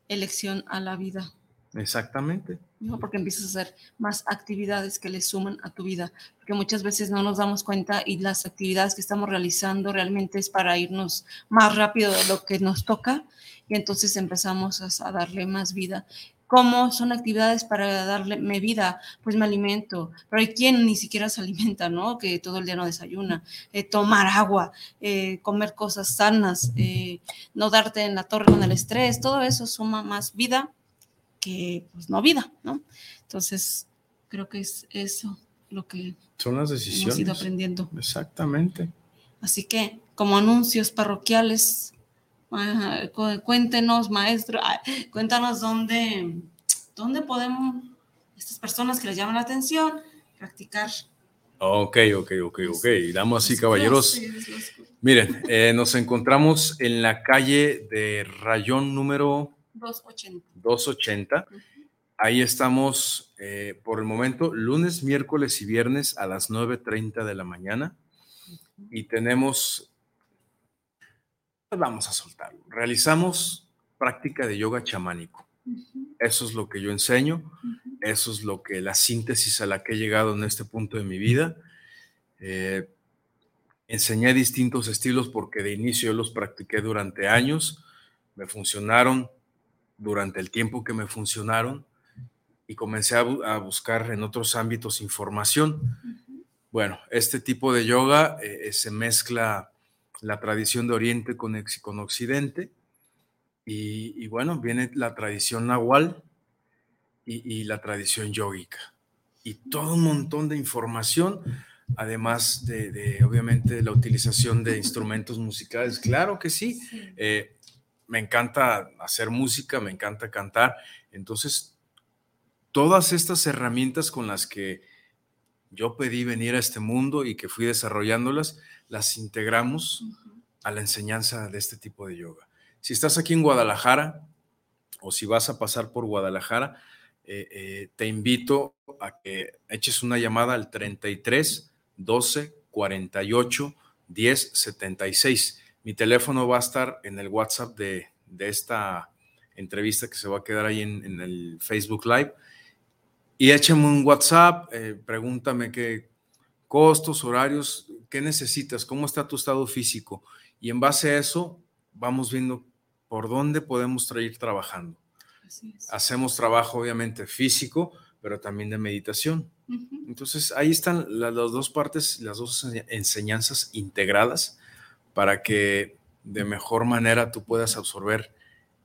elección a la vida. Exactamente. ¿no? Porque empiezas a hacer más actividades que le suman a tu vida, porque muchas veces no nos damos cuenta y las actividades que estamos realizando realmente es para irnos más rápido de lo que nos toca y entonces empezamos a, darle más vida. ¿Cómo son actividades para darle vida? Pues me alimento, pero hay quien ni siquiera se alimenta, ¿no? Que todo el día no desayuna, eh, tomar agua, eh, comer cosas sanas, eh, no darte en la torre con el estrés, todo eso suma más vida que pues no vida, ¿no? Entonces, creo que es eso lo que son las decisiones. Hemos ido aprendiendo. Exactamente. Así que, como anuncios parroquiales, cuéntenos, maestro, cuéntanos dónde, dónde podemos, estas personas que les llaman la atención, practicar. Ok, ok, ok, ok. Damas y caballeros. Miren, eh, nos encontramos en la calle de Rayón número 280. 280. Ahí estamos eh, por el momento, lunes, miércoles y viernes a las 9.30 de la mañana. Y tenemos, pues vamos a soltarlo. Realizamos práctica de yoga chamánico. Eso es lo que yo enseño. Eso es lo que la síntesis a la que he llegado en este punto de mi vida. Eh, enseñé distintos estilos porque de inicio yo los practiqué durante años. Me funcionaron, durante el tiempo que me funcionaron y comencé a, buscar en otros ámbitos información. Bueno, este tipo de yoga eh, eh, se mezcla la tradición de Oriente con, con Occidente y, bueno, viene la tradición nahual y, la tradición yógica y todo un montón de información, además de, obviamente la utilización de instrumentos musicales. Claro que sí. Eh, me encanta hacer música, me encanta cantar. Entonces, todas estas herramientas con las que yo pedí venir a este mundo y que fui desarrollándolas, las integramos a la enseñanza de este tipo de yoga. Si estás aquí en Guadalajara o si vas a pasar por Guadalajara, eh, eh, te invito a que eches una llamada al 33 12 48 10 76 mi teléfono va a estar en el WhatsApp de, esta entrevista que se va a quedar ahí en, el Facebook Live. Y échame un WhatsApp, eh, pregúntame qué costos, horarios, qué necesitas, cómo está tu estado físico. Y en base a eso, vamos viendo por dónde podemos ir trabajando. Hacemos trabajo, obviamente, físico, pero también de meditación. Entonces, ahí están las dos partes, las dos enseñanzas integradas para que de mejor manera tú puedas absorber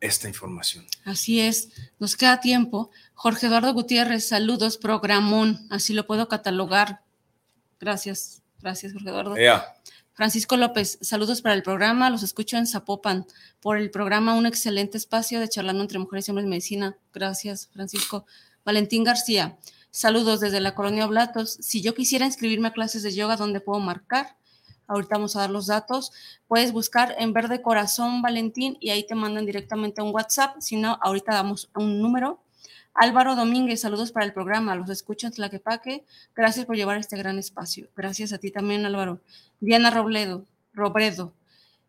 esta información. Así es, nos queda tiempo. Jorge Eduardo Gutiérrez, saludos, programón, así lo puedo catalogar. Gracias, gracias Jorge Eduardo. Francisco López, saludos para el programa, los escucho en Zapopan. Por el programa, un excelente espacio de charlando entre mujeres y hombres en medicina. Gracias, Francisco. Valentín García, saludos desde la colonia Oblatos. Si yo quisiera inscribirme a clases de yoga, ¿dónde puedo marcar? Ahorita vamos a dar los datos. Puedes buscar en Verde Corazón Valentín y ahí te mandan directamente un WhatsApp. Si no, ahorita damos un número. Álvaro Domínguez, saludos para el programa. Los escucho en Tlaquepaque. Gracias por llevar este gran espacio. Gracias a ti también, Álvaro. Diana Robledo, Robredo.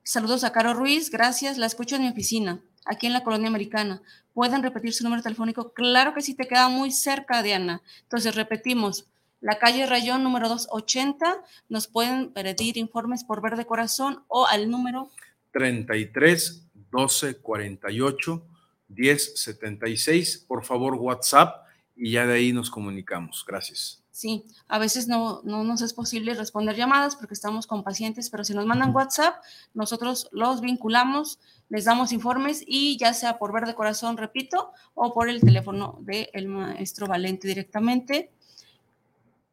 Saludos a Caro Ruiz. Gracias. La escucho en mi oficina, aquí en la colonia americana. ¿Pueden repetir su número telefónico? Claro que sí, te queda muy cerca, Diana. Entonces, repetimos la calle Rayón número 280. Nos pueden pedir informes por Verde Corazón o al número 33 12 48 10 76. Por favor, WhatsApp y ya de ahí nos comunicamos. Gracias. Sí, a veces no, no nos es posible responder llamadas porque estamos con pacientes, pero si nos mandan WhatsApp, nosotros los vinculamos, les damos informes y ya sea por Verde Corazón, repito, o por el teléfono del maestro Valente directamente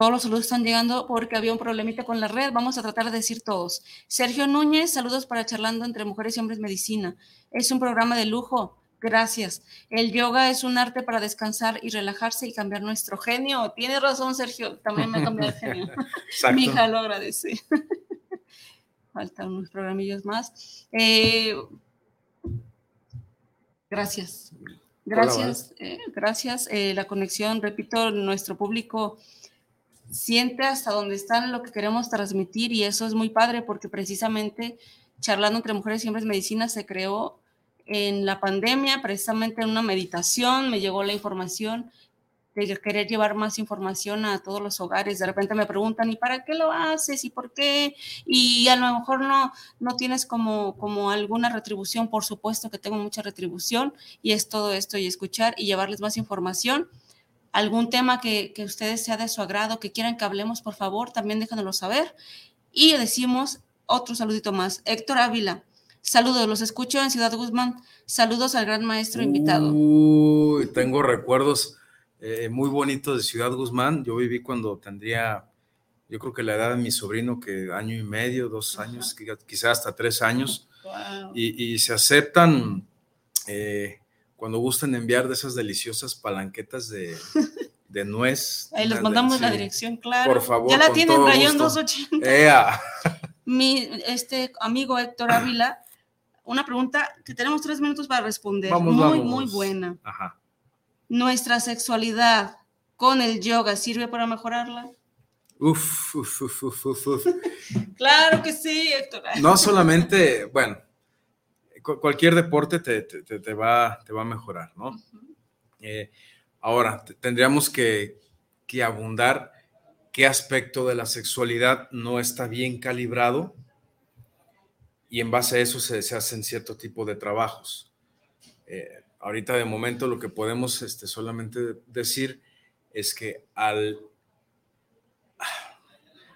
todos los saludos están llegando porque había un problemita con la red. Vamos a tratar de decir todos. Sergio Núñez, saludos para Charlando entre Mujeres y Hombres Medicina. Es un programa de lujo. Gracias. El yoga es un arte para descansar y relajarse y cambiar nuestro genio. Tiene razón, Sergio. También me ha cambiado el genio. <laughs> Mi hija lo agradece. <laughs> Faltan unos programillos más. Eh, gracias. Gracias. Eh, gracias. Eh, la conexión, repito, nuestro público siente hasta dónde están lo que queremos transmitir y eso es muy padre porque precisamente charlando entre mujeres y hombres medicina se creó en la pandemia, precisamente en una meditación, me llegó la información de querer llevar más información a todos los hogares. De repente me preguntan, ¿y para qué lo haces? ¿Y por qué? Y a lo mejor no, no tienes como, como alguna retribución, por supuesto que tengo mucha retribución y es todo esto y escuchar y llevarles más información algún tema que, que ustedes sea de su agrado, que quieran que hablemos, por favor, también déjanoslo saber. Y decimos otro saludito más. Héctor Ávila, saludos, los escucho en Ciudad Guzmán. Saludos al gran maestro invitado. Uy, tengo recuerdos eh, muy bonitos de Ciudad Guzmán. Yo viví cuando tendría, yo creo que la edad de mi sobrino, que año y medio, dos años, quizás hasta tres años. Y, se aceptan eh, cuando gusten enviar de esas deliciosas palanquetas de, <laughs> de nuez. Ahí los mandamos la dirección, claro. Por favor. Ya la tienen, Rayón 280. <laughs> Mi este amigo Héctor Ávila, una pregunta que tenemos tres minutos para responder. muy, muy buena. Ajá. ¿Nuestra sexualidad con el yoga sirve para mejorarla? Uf, uf, uf, uf, uf. <laughs> claro que sí, Héctor. No solamente, bueno, cualquier deporte te, va, te va a mejorar, ¿no? Eh, ahora, tendríamos que, abundar qué aspecto de la sexualidad no está bien calibrado y en base a eso se, hacen cierto tipo de trabajos. Eh, ahorita de momento lo que podemos este, solamente decir es que al,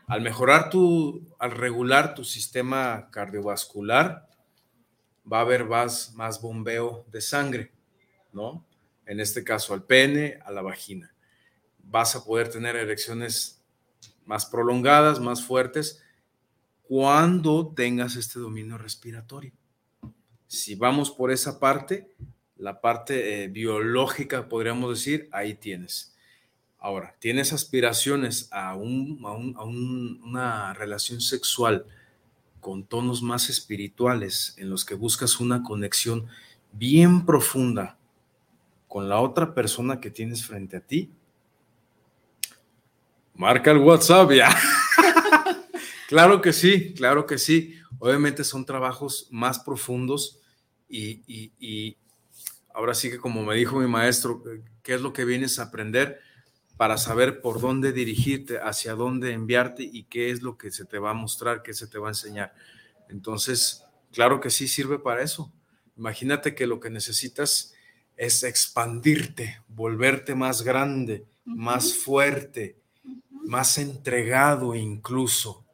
al mejorar tu, al regular tu sistema cardiovascular, va a haber más, más bombeo de sangre, ¿no? En este caso al pene, a la vagina. Vas a poder tener erecciones más prolongadas, más fuertes, cuando tengas este dominio respiratorio. Si vamos por esa parte, la parte eh, biológica, podríamos decir, ahí tienes. Ahora, tienes aspiraciones a, un, a, una relación sexual con tonos más espirituales, en los que buscas una conexión bien profunda con la otra persona que tienes frente a ti, marca el WhatsApp ya. <laughs> claro que sí, claro que sí. Obviamente son trabajos más profundos y, ahora sí que como me dijo mi maestro, ¿qué es lo que vienes a aprender? Para saber por dónde dirigirte, hacia dónde enviarte y qué es lo que se te va a mostrar, qué se te va a enseñar. Entonces, claro que sí sirve para eso. Imagínate que lo que necesitas es expandirte, volverte más grande, más fuerte, más entregado incluso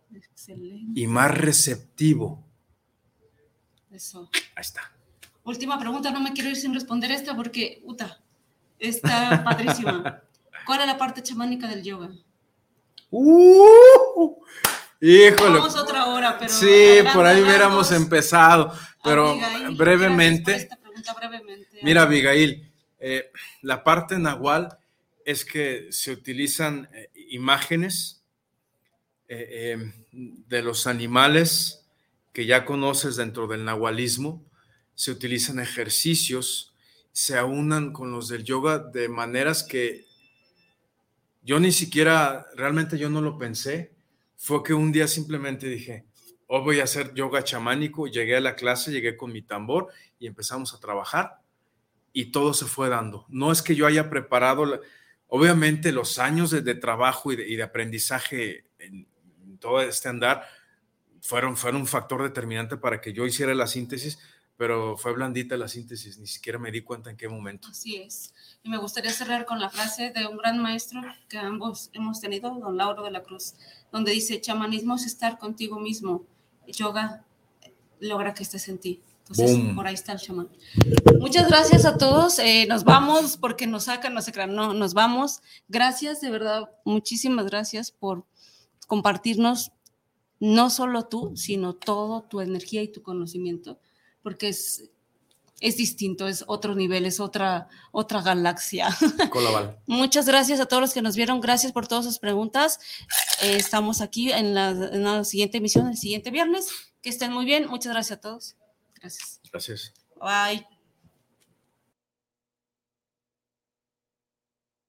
y más receptivo. Eso. Ahí está. Última pregunta, no me quiero ir sin responder esta porque, Uta, está padrísima. <laughs> ¿Cuál es la parte chamánica del yoga? Uh, híjole. Vamos otra hora, pero. Sí, por ahí hubiéramos empezado, pero brevemente, Mira, Abigail, eh, la parte nahual es que se utilizan eh, imágenes eh, de los animales que ya conoces dentro del nahualismo, se utilizan ejercicios, se aunan con los del yoga de maneras que yo ni siquiera, realmente yo no lo pensé, fue que un día simplemente dije, hoy voy a hacer yoga chamánico, llegué a la clase, llegué con mi tambor y empezamos a trabajar y todo se fue dando. No es que yo haya preparado, obviamente los años de, trabajo y de, aprendizaje en, todo este andar fueron, fueron un factor determinante para que yo hiciera la síntesis, pero fue blandita la síntesis, ni siquiera me di cuenta en qué momento. Así es. Y me gustaría cerrar con la frase de un gran maestro que ambos hemos tenido, don Lauro de la Cruz, donde dice, chamanismo es estar contigo mismo, yoga logra que estés en ti. Entonces, por ahí está el chamán. Muchas gracias a todos. Eh, nos vamos porque nos sacan, no se crean, no, nos vamos. Gracias, de verdad, muchísimas gracias por compartirnos no solo tú, sino todo tu energía y tu conocimiento, porque es, es distinto, es otro nivel, es otra, otra galaxia. <laughs> Muchas gracias a todos los que nos vieron, gracias por todas sus preguntas. Eh, estamos aquí en la, en la siguiente emisión, el siguiente viernes. Que estén muy bien, muchas gracias a todos. Gracias. Gracias. Bye.